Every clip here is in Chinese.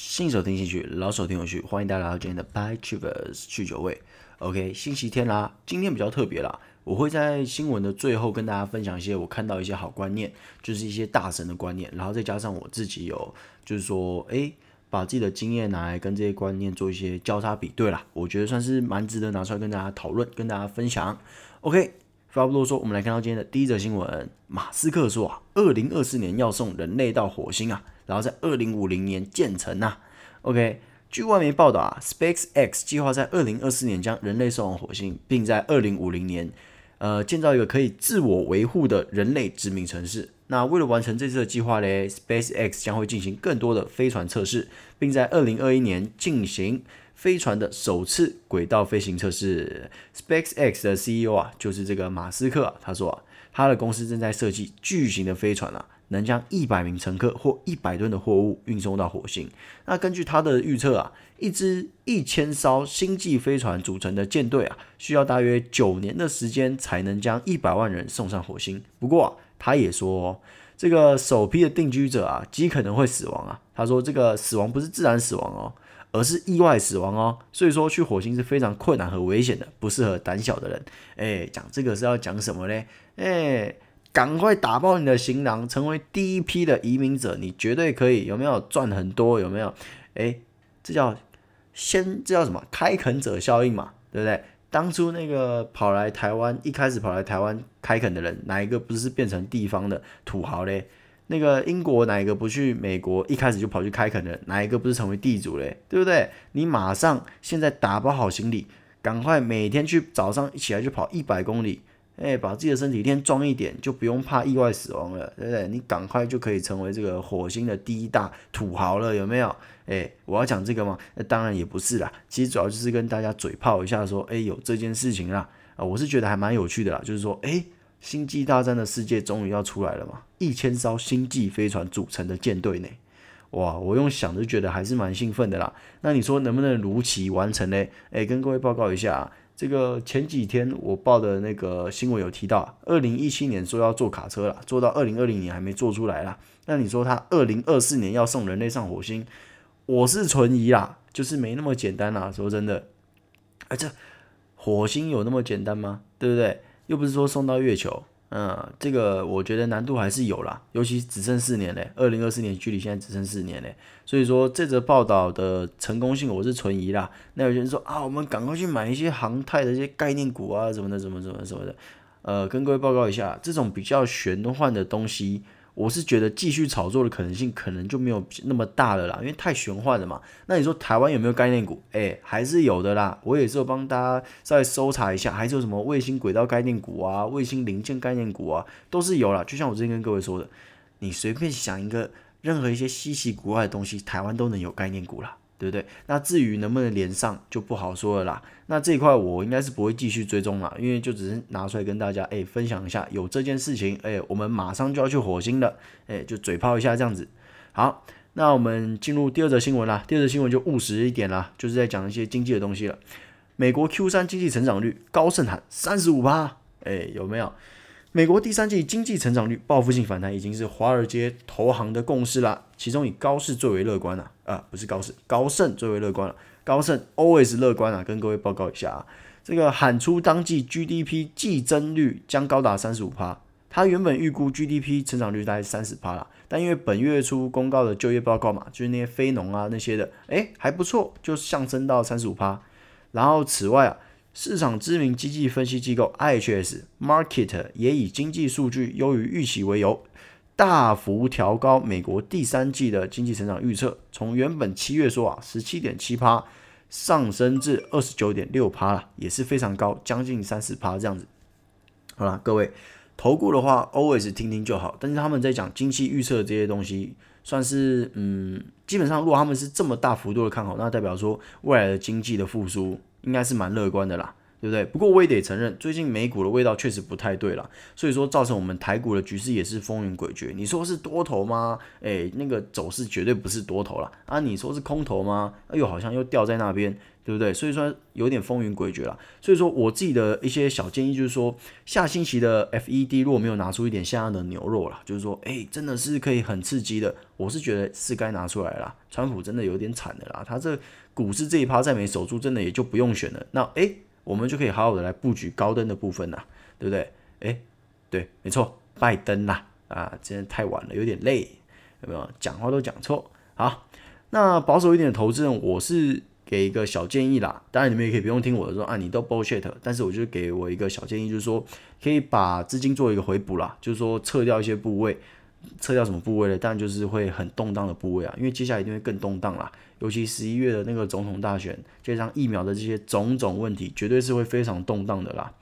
新手听进去，老手听有趣，欢迎大家来到今天的 By Travers 去酒味。OK，星期天啦，今天比较特别啦，我会在新闻的最后跟大家分享一些我看到一些好观念，就是一些大神的观念，然后再加上我自己有，就是说，诶，把自己的经验拿来跟这些观念做一些交叉比对啦，我觉得算是蛮值得拿出来跟大家讨论，跟大家分享。OK，话不多说，我们来看到今天的第一则新闻，马斯克说啊，二零二四年要送人类到火星啊。然后在二零五零年建成呐、OK，据外媒报道啊，SpaceX 计划在二零二四年将人类送往火星，并在二零五零年，呃，建造一个可以自我维护的人类殖民城市。那为了完成这次的计划呢，SpaceX 将会进行更多的飞船测试，并在二零二一年进行飞船的首次轨道飞行测试。SpaceX 的 CEO 啊，就是这个马斯克，他说啊，他的公司正在设计巨型的飞船啊。能将一百名乘客或一百吨的货物运送到火星。那根据他的预测啊，一支一千艘星际飞船组成的舰队啊，需要大约九年的时间才能将一百万人送上火星。不过，他也说哦，这个首批的定居者啊，极可能会死亡啊。他说这个死亡不是自然死亡哦，而是意外死亡哦。所以说去火星是非常困难和危险的，不适合胆小的人。哎，讲这个是要讲什么呢？哎。赶快打包你的行囊，成为第一批的移民者，你绝对可以。有没有赚很多？有没有？诶，这叫先，这叫什么？开垦者效应嘛，对不对？当初那个跑来台湾，一开始跑来台湾开垦的人，哪一个不是变成地方的土豪嘞？那个英国哪一个不去美国，一开始就跑去开垦的，哪一个不是成为地主嘞？对不对？你马上现在打包好行李，赶快每天去早上一起来就跑一百公里。哎，把自己的身体练壮一点，就不用怕意外死亡了，对不对？你赶快就可以成为这个火星的第一大土豪了，有没有？哎，我要讲这个吗？那当然也不是啦，其实主要就是跟大家嘴炮一下，说，哎，有这件事情啦，啊，我是觉得还蛮有趣的啦，就是说，哎，星际大战的世界终于要出来了嘛，一千艘星际飞船组成的舰队呢，哇，我用想就觉得还是蛮兴奋的啦。那你说能不能如期完成呢？哎，跟各位报告一下啊。这个前几天我报的那个新闻有提到，二零一七年说要做卡车了，做到二零二零年还没做出来啦。那你说他二零二四年要送人类上火星，我是存疑啦，就是没那么简单啦。说真的，哎，这火星有那么简单吗？对不对？又不是说送到月球。嗯，这个我觉得难度还是有啦，尤其只剩四年嘞，二零二四年距离现在只剩四年嘞，所以说这则报道的成功性我是存疑啦。那有些人说啊，我们赶快去买一些航太的一些概念股啊，什么的，什么什么什么的。呃，跟各位报告一下，这种比较玄幻的东西。我是觉得继续炒作的可能性可能就没有那么大了啦，因为太玄幻了嘛。那你说台湾有没有概念股？哎，还是有的啦。我也是有帮大家再搜查一下，还是有什么卫星轨道概念股啊、卫星零件概念股啊，都是有啦。就像我之前跟各位说的，你随便想一个任何一些稀奇古怪的东西，台湾都能有概念股啦。对不对？那至于能不能连上就不好说了啦。那这一块我应该是不会继续追踪了，因为就只是拿出来跟大家诶分享一下，有这件事情诶，我们马上就要去火星了，诶，就嘴炮一下这样子。好，那我们进入第二则新闻啦。第二则新闻就务实一点啦，就是在讲一些经济的东西了。美国 Q 三经济成长率高盛喊三十五趴，诶，有没有？美国第三季经济成长率报复性反弹已经是华尔街投行的共识了，其中以高盛最为乐观了啊，不是高盛，高盛最为乐观了，高盛 always 乐观啊，跟各位报告一下啊，这个喊出当季 GDP 季增率将高达三十五趴，他原本预估 GDP 成长率大概三十趴了，但因为本月初公告的就业报告嘛，就是那些非农啊那些的，诶，还不错，就上升到三十五趴，然后此外啊。市场知名经济分析机构 IHS Market 也以经济数据优于预期为由，大幅调高美国第三季的经济成长预测，从原本七月说啊十七点七趴上升至二十九点六趴了，也是非常高，将近三十趴这样子。好了，各位投顾的话，always 听听就好。但是他们在讲经济预测这些东西，算是嗯，基本上如果他们是这么大幅度的看好，那代表说未来的经济的复苏。应该是蛮乐观的啦，对不对？不过我也得承认，最近美股的味道确实不太对了，所以说造成我们台股的局势也是风云诡谲。你说是多头吗？诶，那个走势绝对不是多头了啊！你说是空头吗？哎呦，好像又掉在那边。对不对？所以说有点风云诡谲了。所以说我自己的一些小建议就是说，下星期的 FED 如果没有拿出一点像样的牛肉了，就是说，哎，真的是可以很刺激的。我是觉得是该拿出来了。川普真的有点惨的啦，他这股市这一趴再没守住，真的也就不用选了。那哎，我们就可以好好的来布局高登的部分啦，对不对？哎，对，没错，拜登啦，啊，真的太晚了，有点累，有没有？讲话都讲错。好，那保守一点的投资人，我是。给一个小建议啦，当然你们也可以不用听我的说啊，你都 bullshit，但是我就给我一个小建议，就是说可以把资金做一个回补啦，就是说撤掉一些部位，撤掉什么部位的？当然就是会很动荡的部位啊，因为接下来一定会更动荡啦，尤其十一月的那个总统大选，加上疫苗的这些种种问题，绝对是会非常动荡的啦。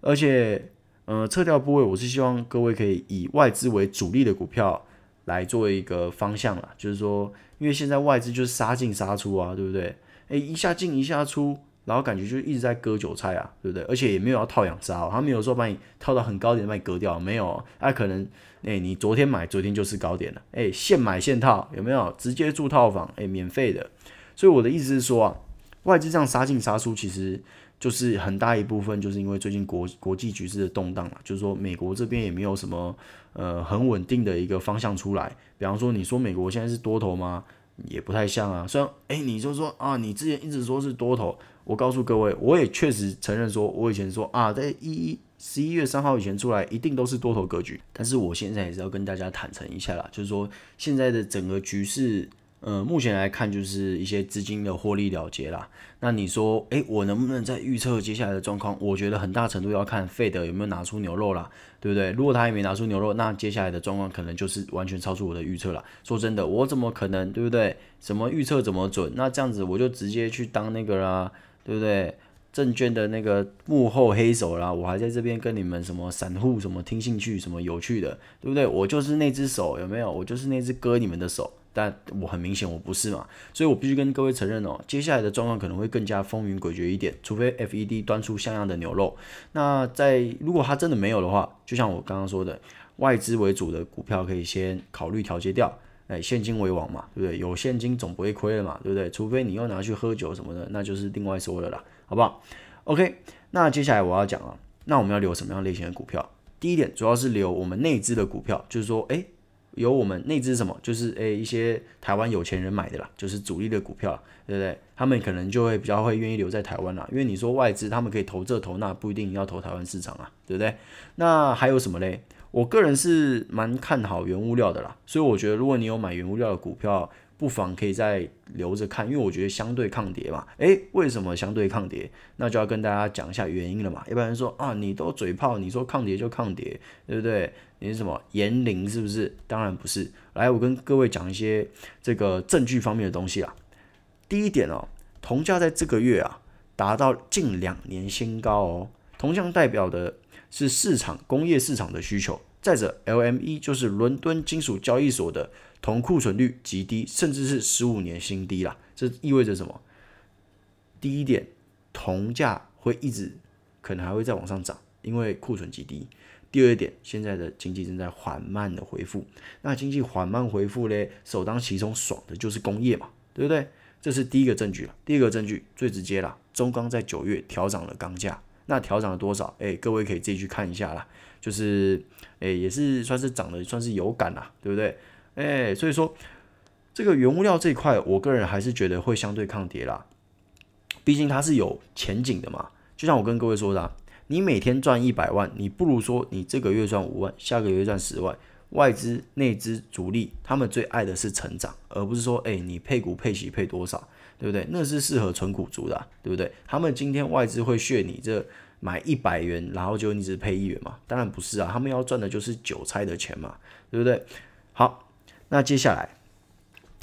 而且，呃，撤掉部位，我是希望各位可以以外资为主力的股票来作为一个方向啦，就是说，因为现在外资就是杀进杀出啊，对不对？诶，一下进一下出，然后感觉就一直在割韭菜啊，对不对？而且也没有要套养杀哦，他没有说把你套到很高点把你割掉，没有。他、可能，诶，你昨天买，昨天就是高点了，诶，现买现套，有没有？直接住套房，诶，免费的。所以我的意思是说啊，外资这样杀进杀出，其实就是很大一部分就是因为最近国国际局势的动荡啊，就是说美国这边也没有什么呃很稳定的一个方向出来。比方说，你说美国现在是多头吗？也不太像啊，虽然哎，你就说啊，你之前一直说是多头，我告诉各位，我也确实承认说，我以前说啊，在一一十一月三号以前出来一定都是多头格局，但是我现在也是要跟大家坦诚一下啦，就是说现在的整个局势。呃，目前来看就是一些资金的获利了结啦。那你说，诶，我能不能再预测接下来的状况？我觉得很大程度要看费德有没有拿出牛肉啦，对不对？如果他还没拿出牛肉，那接下来的状况可能就是完全超出我的预测了。说真的，我怎么可能，对不对？什么预测怎么准？那这样子我就直接去当那个啦，对不对？证券的那个幕后黑手啦，我还在这边跟你们什么散户什么听兴趣什么有趣的，对不对？我就是那只手，有没有？我就是那只割你们的手。但我很明显我不是嘛，所以我必须跟各位承认哦，接下来的状况可能会更加风云诡谲一点，除非 FED 端出像样的牛肉。那在如果它真的没有的话，就像我刚刚说的，外资为主的股票可以先考虑调节掉，哎，现金为王嘛，对不对？有现金总不会亏了嘛，对不对？除非你又拿去喝酒什么的，那就是另外说的啦，好不好？OK，那接下来我要讲啊，那我们要留什么样类型的股票？第一点主要是留我们内资的股票，就是说，哎。有我们内资什么，就是诶、欸、一些台湾有钱人买的啦，就是主力的股票，对不对？他们可能就会比较会愿意留在台湾啦，因为你说外资他们可以投这投那，不一定要投台湾市场啊，对不对？那还有什么嘞？我个人是蛮看好原物料的啦，所以我觉得如果你有买原物料的股票，不妨可以再留着看，因为我觉得相对抗跌嘛。诶，为什么相对抗跌？那就要跟大家讲一下原因了嘛。一般人说啊，你都嘴炮，你说抗跌就抗跌，对不对？你是什么言灵是不是？当然不是。来，我跟各位讲一些这个证据方面的东西啊。第一点哦，铜价在这个月啊达到近两年新高哦。铜价代表的是市场工业市场的需求。再者，LME 就是伦敦金属交易所的。铜库存率极低，甚至是十五年新低啦。这意味着什么？第一点，铜价会一直可能还会再往上涨，因为库存极低。第二点，现在的经济正在缓慢的恢复。那经济缓慢恢复嘞，首当其冲爽的就是工业嘛，对不对？这是第一个证据了。第二个证据最直接啦，中钢在九月调涨了钢价，那调涨了多少？哎，各位可以自己去看一下啦。就是哎，也是算是涨的，算是有感啦，对不对？哎，所以说这个原物料这一块，我个人还是觉得会相对抗跌啦。毕竟它是有前景的嘛。就像我跟各位说的，你每天赚一百万，你不如说你这个月赚五万，下个月赚十万。外资、内资、主力，他们最爱的是成长，而不是说，哎，你配股配息配多少，对不对？那是适合存股族的啊，对不对？他们今天外资会削你这买一百元，然后就你只配一元嘛？当然不是啊，他们要赚的就是韭菜的钱嘛，对不对？好。那接下来，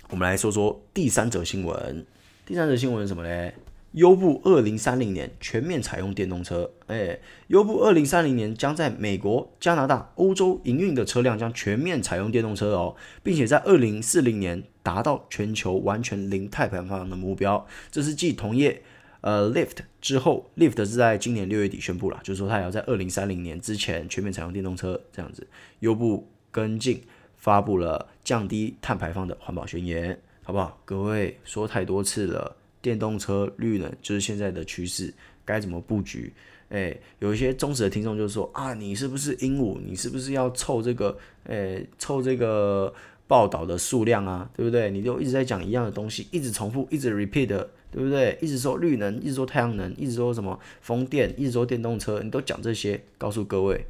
我们来说说第三则新闻。第三则新闻是什么呢？优步二零三零年全面采用电动车。哎，优步二零三零年将在美国、加拿大、欧洲营运的车辆将全面采用电动车哦，并且在二零四零年达到全球完全零碳排放的目标。这是继同业呃，Lyft 之后，Lyft 是在今年六月底宣布了，就是说它也要在二零三零年之前全面采用电动车这样子。优步跟进发布了降低碳排放的环保宣言，好不好？各位说太多次了，电动车绿能就是现在的趋势，该怎么布局？诶，有一些忠实的听众就说啊，你是不是鹦鹉？你是不是要凑这个？诶，凑这个报道的数量啊，对不对？你就一直在讲一样的东西，一直重复，一直 repeat，对不对？一直说绿能，一直说太阳能，一直说什么风电，一直说电动车，你都讲这些，告诉各位，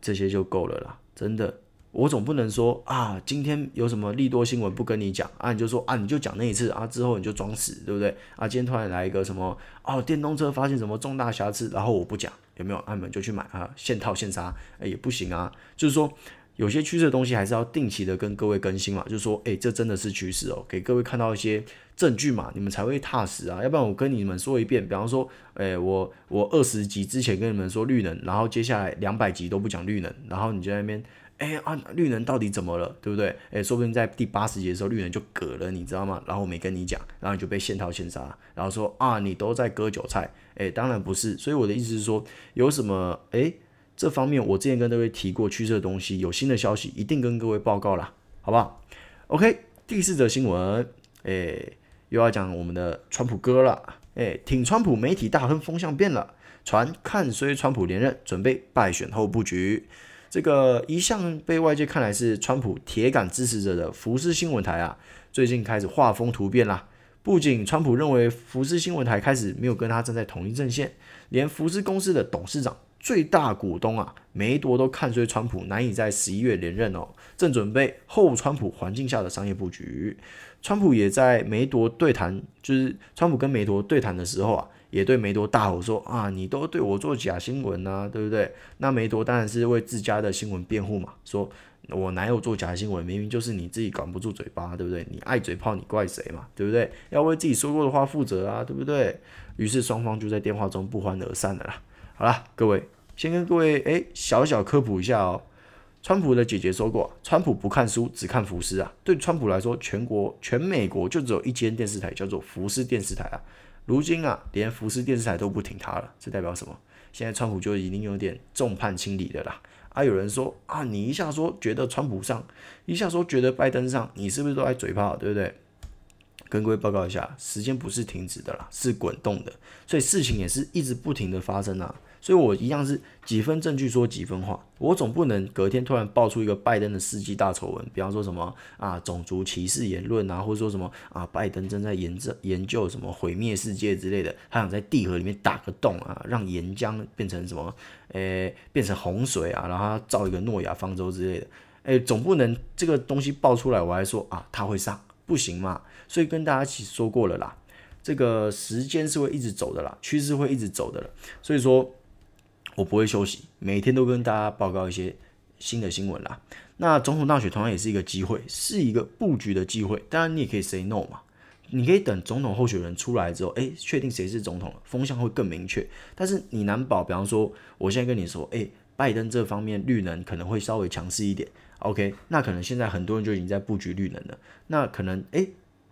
这些就够了啦，真的。我总不能说啊，今天有什么利多新闻不跟你讲啊，你就说啊，你就讲那一次啊，之后你就装死，对不对？啊，今天突然来一个什么哦，电动车发现什么重大瑕疵，然后我不讲，有没有？啊，你们就去买啊，现套现杀，哎，也不行啊。就是说，有些趋势的东西还是要定期的跟各位更新嘛。就是说，哎，这真的是趋势哦，给各位看到一些证据嘛，你们才会踏实啊。要不然我跟你们说一遍，比方说，哎，我我二十集之前跟你们说绿能，然后接下来两百集都不讲绿能，然后你就在那边。哎啊，绿能到底怎么了，对不对？哎，说不定在第八十集的时候，绿能就嗝了，你知道吗？然后我没跟你讲，然后你就被现套现杀，然后说啊，你都在割韭菜。哎，当然不是。所以我的意思是说，有什么哎这方面，我之前跟各位提过趋势的东西，有新的消息一定跟各位报告啦，好不好？OK，第四则新闻，哎，又要讲我们的川普哥了。哎，挺川普媒体大亨风向变了，传看衰川普连任，准备败选后布局。这个一向被外界看来是川普铁杆支持者的福斯新闻台啊，最近开始画风突变啦。不仅川普认为福斯新闻台开始没有跟他站在同一阵线，连福斯公司的董事长、最大股东啊梅铎都看衰川普难以在十一月连任哦，正准备后川普环境下的商业布局。川普也在梅铎对谈，就是川普跟梅铎对谈的时候啊。也对梅多大吼说啊，你都对我做假新闻、啊，对不对？那梅多当然是为自家的新闻辩护嘛，说我哪有做假新闻，明明就是你自己管不住嘴巴，对不对？你爱嘴炮，你怪谁嘛，对不对？要为自己说过的话负责啊，对不对？于是双方就在电话中不欢而散了啦。好啦，各位先跟各位诶小小科普一下哦。川普的姐姐说过，川普不看书，只看福斯啊。对川普来说，全国全美国就只有一间电视台，叫做福斯电视台啊。如今啊，连福斯电视台都不挺他了，这代表什么？现在川普就已经有点众叛亲离的啦。啊，有人说啊，你一下说觉得川普上，一下说觉得拜登上，你是不是都爱嘴炮，对不对？跟各位报告一下，时间不是停止的啦，是滚动的，所以事情也是一直不停的发生啊。所以我一样是几分证据说几分话，我总不能隔天突然爆出一个拜登的世纪大丑闻，比方说什么啊种族歧视言论啊，或者说什么啊拜登正在研究研究什么毁灭世界之类的，他想在地核里面打个洞啊，让岩浆变成什么，诶、欸、变成洪水啊，然后造一个诺亚方舟之类的，诶、欸、总不能这个东西爆出来我还说啊他会上，不行嘛，所以跟大家一起说过了啦，这个时间是会一直走的啦，趋势会一直走的了，所以说。我不会休息，每天都跟大家报告一些新的新闻啦。那总统大选同样也是一个机会，是一个布局的机会。当然，你也可以 say no 嘛，你可以等总统候选人出来之后，诶，确定谁是总统了，风向会更明确。但是你难保，比方说，我现在跟你说，诶，拜登这方面绿能可能会稍微强势一点，OK，那可能现在很多人就已经在布局绿能了，那可能诶。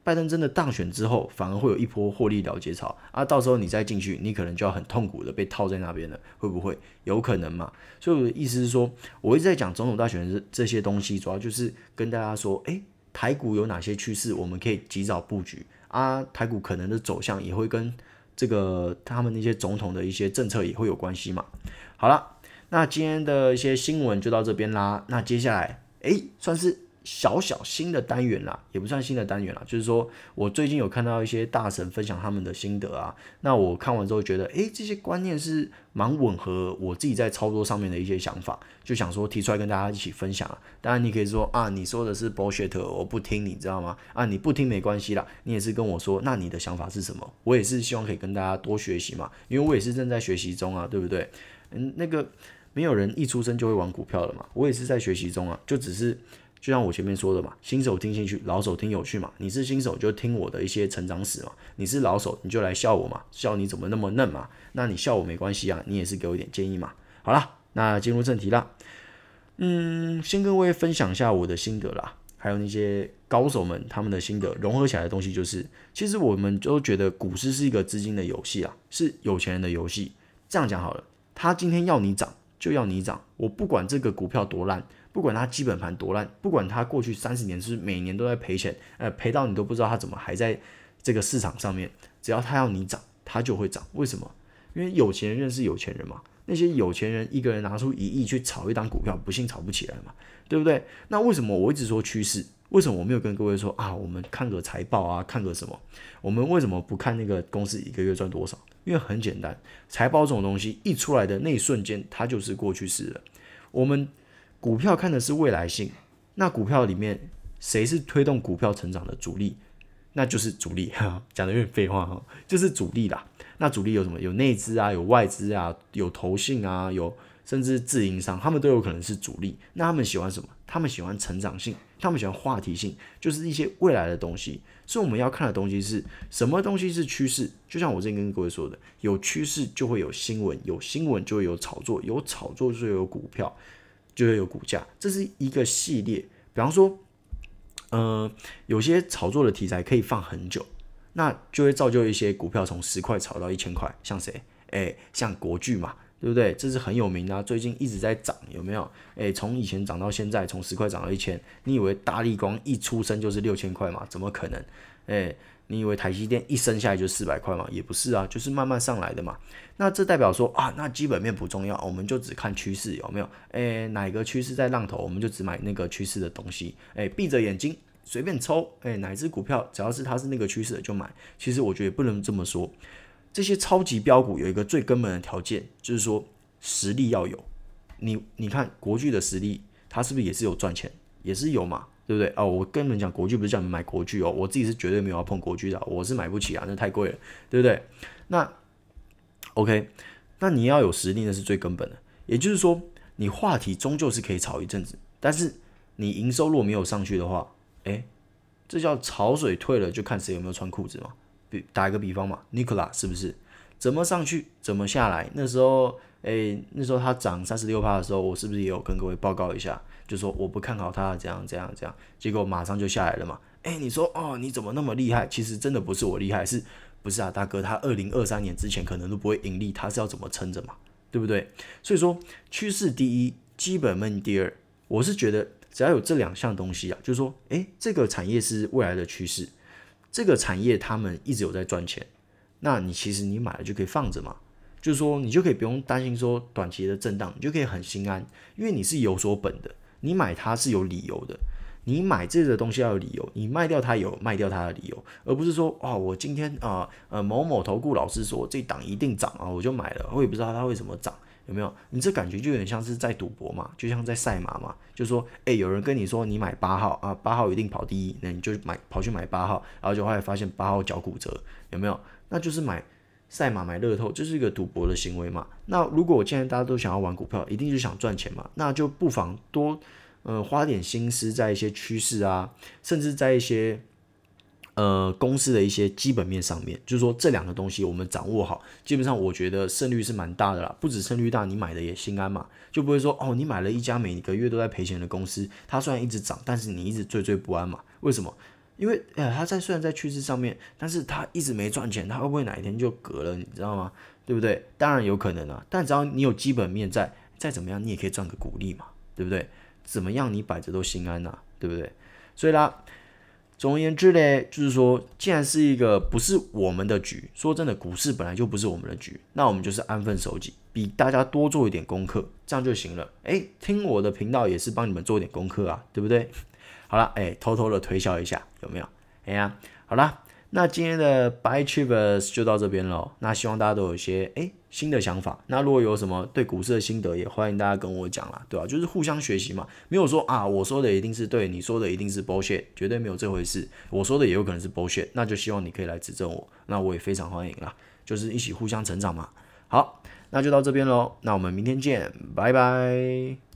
拜登真的当选之后，反而会有一波获利了结潮啊！到时候你再进去，你可能就要很痛苦的被套在那边了，会不会？有可能嘛？所以我的意思是说，我一直在讲总统大选这这些东西，主要就是跟大家说，诶，台股有哪些趋势，我们可以及早布局啊？台股可能的走向也会跟这个他们那些总统的一些政策也会有关系嘛。好了，那今天的一些新闻就到这边啦。那接下来，诶，算是。小小新的单元啦，也不算新的单元啦，就是说我最近有看到一些大神分享他们的心得啊，那我看完之后觉得，诶，这些观念是蛮吻合我自己在操作上面的一些想法，就想说提出来跟大家一起分享啊。当然你可以说啊，你说的是 bullshit，我不听，你知道吗？啊，你不听没关系啦，你也是跟我说，那你的想法是什么？我也是希望可以跟大家多学习嘛，因为我也是正在学习中啊，对不对？嗯，那个没有人一出生就会玩股票的嘛，我也是在学习中啊，就只是。就像我前面说的嘛，新手听兴趣，老手听有趣嘛。你是新手就听我的一些成长史嘛，你是老手你就来笑我嘛，笑你怎么那么嫩嘛。那你笑我没关系啊，你也是给我一点建议嘛。好啦，那进入正题啦。嗯，先跟各位分享一下我的心得啦。还有那些高手们他们的心得融合起来的东西，就是其实我们都觉得股市是一个资金的游戏啊，是有钱人的游戏。这样讲好了，他今天要你涨就要你涨，我不管这个股票多烂，不管它基本盘多烂，不管它过去三十年是每年都在赔钱，呃，赔到你都不知道它怎么还在这个市场上面，只要他要你涨，他就会涨。为什么？因为有钱人认识有钱人嘛。那些有钱人一个人拿出一亿去炒一档股票，不信炒不起来嘛，对不对？那为什么我一直说趋势？为什么我没有跟各位说啊？我们看个财报啊，看个什么？我们为什么不看那个公司一个月赚多少？因为很简单，财报这种东西一出来的那一瞬间，它就是过去式了。我们股票看的是未来性，那股票里面谁是推动股票成长的主力？那就是主力哈，讲的有点废话哈，就是主力啦。那主力有什么？有内资啊，有外资啊，有投信啊，有甚至自营商，他们都有可能是主力。那他们喜欢什么？他们喜欢成长性，他们喜欢话题性，就是一些未来的东西。所以我们要看的东西是什么？东西是趋势。就像我之前跟各位说的，有趋势就会有新闻，有新闻就会有炒作，有炒作就会有股票，就会有股价。这是一个系列。比方说，呃，有些炒作的题材可以放很久。那就会造就一些股票从十块炒到一千块，像谁？哎，像国巨嘛，对不对？这是很有名的，最近一直在涨，有没有？哎，从以前涨到现在，从十块涨到一千，你以为大立光一出生就是六千块吗？怎么可能？哎，你以为台积电一生下来就四百块吗？也不是啊，就是慢慢上来的嘛。那这代表说啊，那基本面不重要，我们就只看趋势，有没有？诶，哪个趋势在浪头，我们就只买那个趋势的东西。诶，闭着眼睛。随便抽，哎，哪只股票只要是它是那个趋势的就买。其实我觉得不能这么说，这些超级标股有一个最根本的条件，就是说实力要有。你你看国巨的实力，它是不是也是有赚钱，也是有嘛，对不对？哦，我跟你们讲，国剧不是叫你们买国剧哦，我自己是绝对没有要碰国剧的，我是买不起啊，那太贵了，对不对？那 OK，那你要有实力，那是最根本的。也就是说，你话题终究是可以炒一阵子，但是你营收如果没有上去的话，哎，这叫潮水退了，就看谁有没有穿裤子嘛。比打一个比方嘛，Nikola 是不是？怎么上去，怎么下来？那时候，哎，那时候它涨三十六趴的时候，我是不是也有跟各位报告一下？就说我不看好它，这样这样这样，结果马上就下来了嘛。哎，你说哦，你怎么那么厉害？其实真的不是我厉害，是不是啊，大哥？他二零二三年之前可能都不会盈利，他是要怎么撑着嘛？对不对？所以说，趋势第一，基本面第二，我是觉得。只要有这两项东西啊，就是说，诶，这个产业是未来的趋势，这个产业他们一直有在赚钱，那你其实你买了就可以放着嘛，就是说你就可以不用担心说短期的震荡，你就可以很心安，因为你是有所本的，你买它是有理由的，你买这个东西要有理由，你卖掉它有卖掉它的理由，而不是说哦，我今天啊呃，某某投顾老师说这档一定涨啊，我就买了，我也不知道它为什么涨。有没有？你这感觉就有点像是在赌博嘛，就像在赛马嘛。就说，诶，有人跟你说你买八号啊，八号一定跑第一，那你就买跑去买八号，然后就后来发现八号脚骨折，有没有？那就是买赛马买乐透，就是一个赌博的行为嘛。那如果我现在大家都想要玩股票，一定是想赚钱嘛，那就不妨多呃花点心思在一些趋势啊，甚至在一些。呃，公司的一些基本面上面，就是说这两个东西我们掌握好，基本上我觉得胜率是蛮大的啦。不止胜率大，你买的也心安嘛，就不会说哦，你买了一家每个月都在赔钱的公司，它虽然一直涨，但是你一直惴惴不安嘛。为什么？因为呃，他在虽然在趋势上面，但是他一直没赚钱，他会不会哪一天就嗝了？你知道吗？对不对？当然有可能啊，但只要你有基本面在，再怎么样你也可以赚个股利嘛，对不对？怎么样你摆着都心安呐、对不对？所以啦。总而言之呢，就是说，既然是一个不是我们的局，说真的，股市本来就不是我们的局，那我们就是安分守己，比大家多做一点功课，这样就行了。诶，听我的频道也是帮你们做一点功课啊，对不对？好了，诶，偷偷的推销一下，有没有？哎呀，好了。那今天的 Buy Travers 就到这边了。那希望大家都有一些诶新的想法。那如果有什么对股市的心得，也欢迎大家跟我讲啦，对吧？就是互相学习嘛，没有说啊，我说的一定是对，你说的一定是 bullshit，绝对没有这回事。我说的也有可能是 bullshit，那就希望你可以来指正我，那我也非常欢迎啦，就是一起互相成长嘛。好，那就到这边喽，那我们明天见，拜拜。